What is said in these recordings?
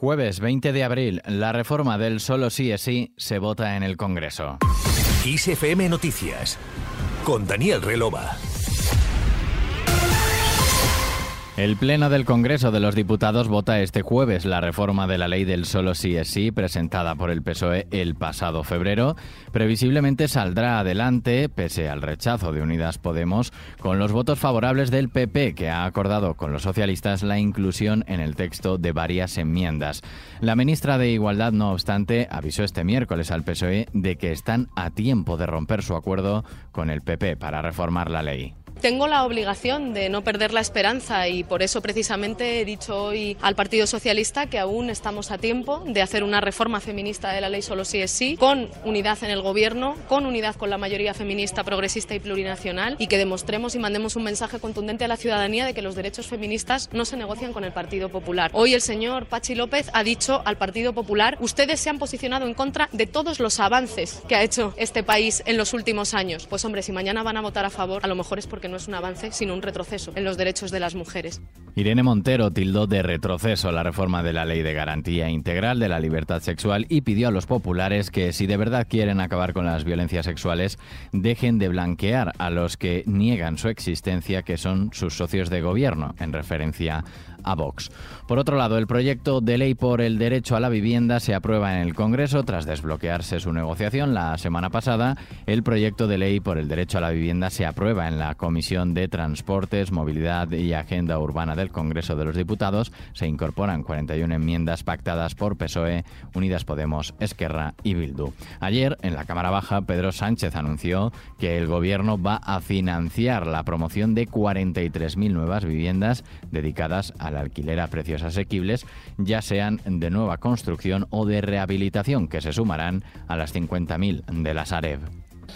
Jueves 20 de abril, la reforma del solo sí es sí se vota en el Congreso. ISFM Noticias con Daniel Relova. El Pleno del Congreso de los Diputados vota este jueves la reforma de la ley del solo sí es sí presentada por el PSOE el pasado febrero. Previsiblemente saldrá adelante, pese al rechazo de Unidas Podemos, con los votos favorables del PP, que ha acordado con los socialistas la inclusión en el texto de varias enmiendas. La ministra de Igualdad, no obstante, avisó este miércoles al PSOE de que están a tiempo de romper su acuerdo con el PP para reformar la ley. Tengo la obligación de no perder la esperanza y por eso precisamente he dicho hoy al Partido Socialista que aún estamos a tiempo de hacer una reforma feminista de la ley solo si es sí, con unidad en el gobierno, con unidad con la mayoría feminista, progresista y plurinacional y que demostremos y mandemos un mensaje contundente a la ciudadanía de que los derechos feministas no se negocian con el Partido Popular. Hoy el señor Pachi López ha dicho al Partido Popular, ustedes se han posicionado en contra de todos los avances que ha hecho este país en los últimos años. Pues hombre, si mañana van a votar a favor, a lo mejor es porque no es un avance, sino un retroceso en los derechos de las mujeres. Irene Montero tildó de retroceso la reforma de la Ley de Garantía Integral de la Libertad Sexual y pidió a los populares que, si de verdad quieren acabar con las violencias sexuales, dejen de blanquear a los que niegan su existencia, que son sus socios de gobierno, en referencia a Vox. Por otro lado, el proyecto de ley por el derecho a la vivienda se aprueba en el Congreso tras desbloquearse su negociación la semana pasada. El proyecto de ley por el derecho a la vivienda se aprueba en la Comisión de Transportes, Movilidad y Agenda Urbana del Congreso de los Diputados. Se incorporan 41 enmiendas pactadas por PSOE, Unidas Podemos, Esquerra y Bildu. Ayer, en la Cámara Baja, Pedro Sánchez anunció que el Gobierno va a financiar la promoción de 43.000 nuevas viviendas dedicadas a al alquiler a precios asequibles, ya sean de nueva construcción o de rehabilitación, que se sumarán a las 50.000 de la Sareb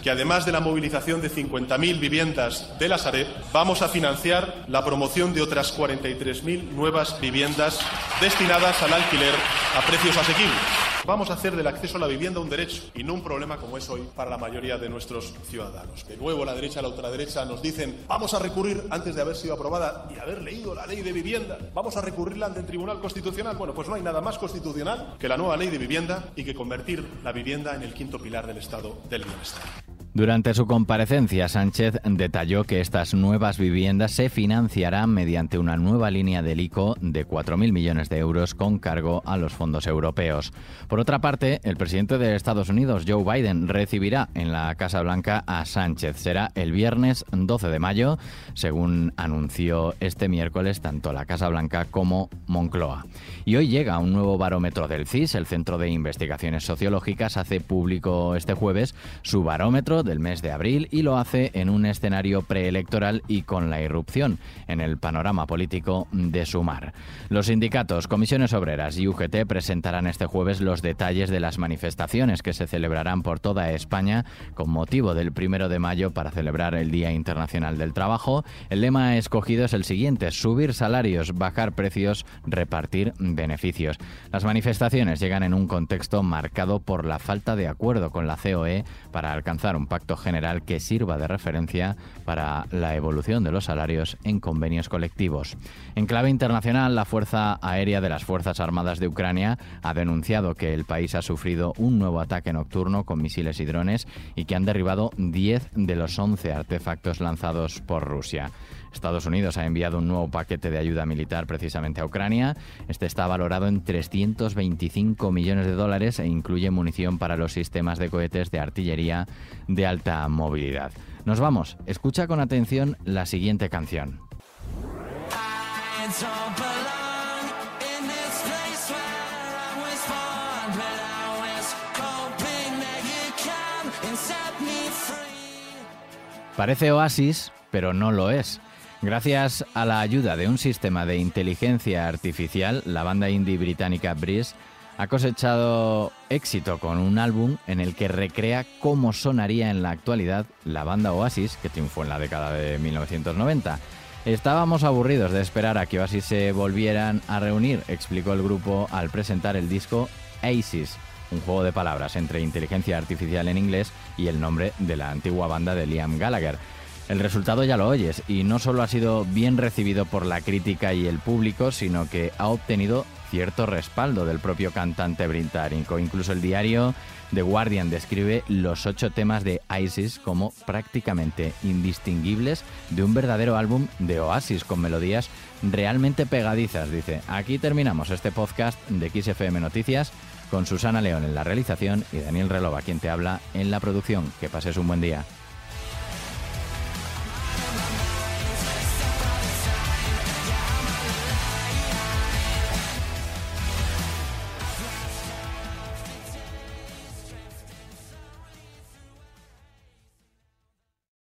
que además de la movilización de 50.000 viviendas de la Sareb, vamos a financiar la promoción de otras 43.000 nuevas viviendas destinadas al alquiler a precios asequibles. Vamos a hacer del acceso a la vivienda un derecho y no un problema como es hoy para la mayoría de nuestros ciudadanos. De nuevo, la derecha y la ultraderecha nos dicen vamos a recurrir antes de haber sido aprobada y haber leído la ley de vivienda. Vamos a recurrirla ante el Tribunal Constitucional. Bueno, pues no hay nada más constitucional que la nueva ley de vivienda y que convertir la vivienda en el quinto pilar del Estado del Bienestar. Durante su comparecencia, Sánchez detalló que estas nuevas viviendas se financiarán mediante una nueva línea del ICO de 4.000 millones de euros con cargo a los fondos europeos. Por otra parte, el presidente de Estados Unidos, Joe Biden, recibirá en la Casa Blanca a Sánchez. Será el viernes 12 de mayo, según anunció este miércoles tanto la Casa Blanca como Moncloa. Y hoy llega un nuevo barómetro del CIS, el Centro de Investigaciones Sociológicas, hace público este jueves su barómetro del mes de abril y lo hace en un escenario preelectoral y con la irrupción en el panorama político de Sumar. Los sindicatos, comisiones obreras y UGT presentarán este jueves los detalles de las manifestaciones que se celebrarán por toda España con motivo del primero de mayo para celebrar el Día Internacional del Trabajo. El lema escogido es el siguiente: subir salarios, bajar precios, repartir beneficios. Las manifestaciones llegan en un contexto marcado por la falta de acuerdo con la COE para alcanzar un general que sirva de referencia para la evolución de los salarios en convenios colectivos. En clave internacional, la Fuerza Aérea de las Fuerzas Armadas de Ucrania ha denunciado que el país ha sufrido un nuevo ataque nocturno con misiles y drones y que han derribado 10 de los 11 artefactos lanzados por Rusia. Estados Unidos ha enviado un nuevo paquete de ayuda militar precisamente a Ucrania. Este está valorado en 325 millones de dólares e incluye munición para los sistemas de cohetes de artillería de alta movilidad. Nos vamos. Escucha con atención la siguiente canción. Parece Oasis, pero no lo es. Gracias a la ayuda de un sistema de inteligencia artificial, la banda indie británica Breeze ha cosechado éxito con un álbum en el que recrea cómo sonaría en la actualidad la banda Oasis, que triunfó en la década de 1990. Estábamos aburridos de esperar a que Oasis se volvieran a reunir, explicó el grupo al presentar el disco Aces, un juego de palabras entre inteligencia artificial en inglés y el nombre de la antigua banda de Liam Gallagher. El resultado ya lo oyes y no solo ha sido bien recibido por la crítica y el público, sino que ha obtenido cierto respaldo del propio cantante británico. Incluso el diario The Guardian describe los ocho temas de ISIS como prácticamente indistinguibles de un verdadero álbum de Oasis con melodías realmente pegadizas. Dice, aquí terminamos este podcast de XFM Noticias con Susana León en la realización y Daniel Relova quien te habla en la producción. Que pases un buen día.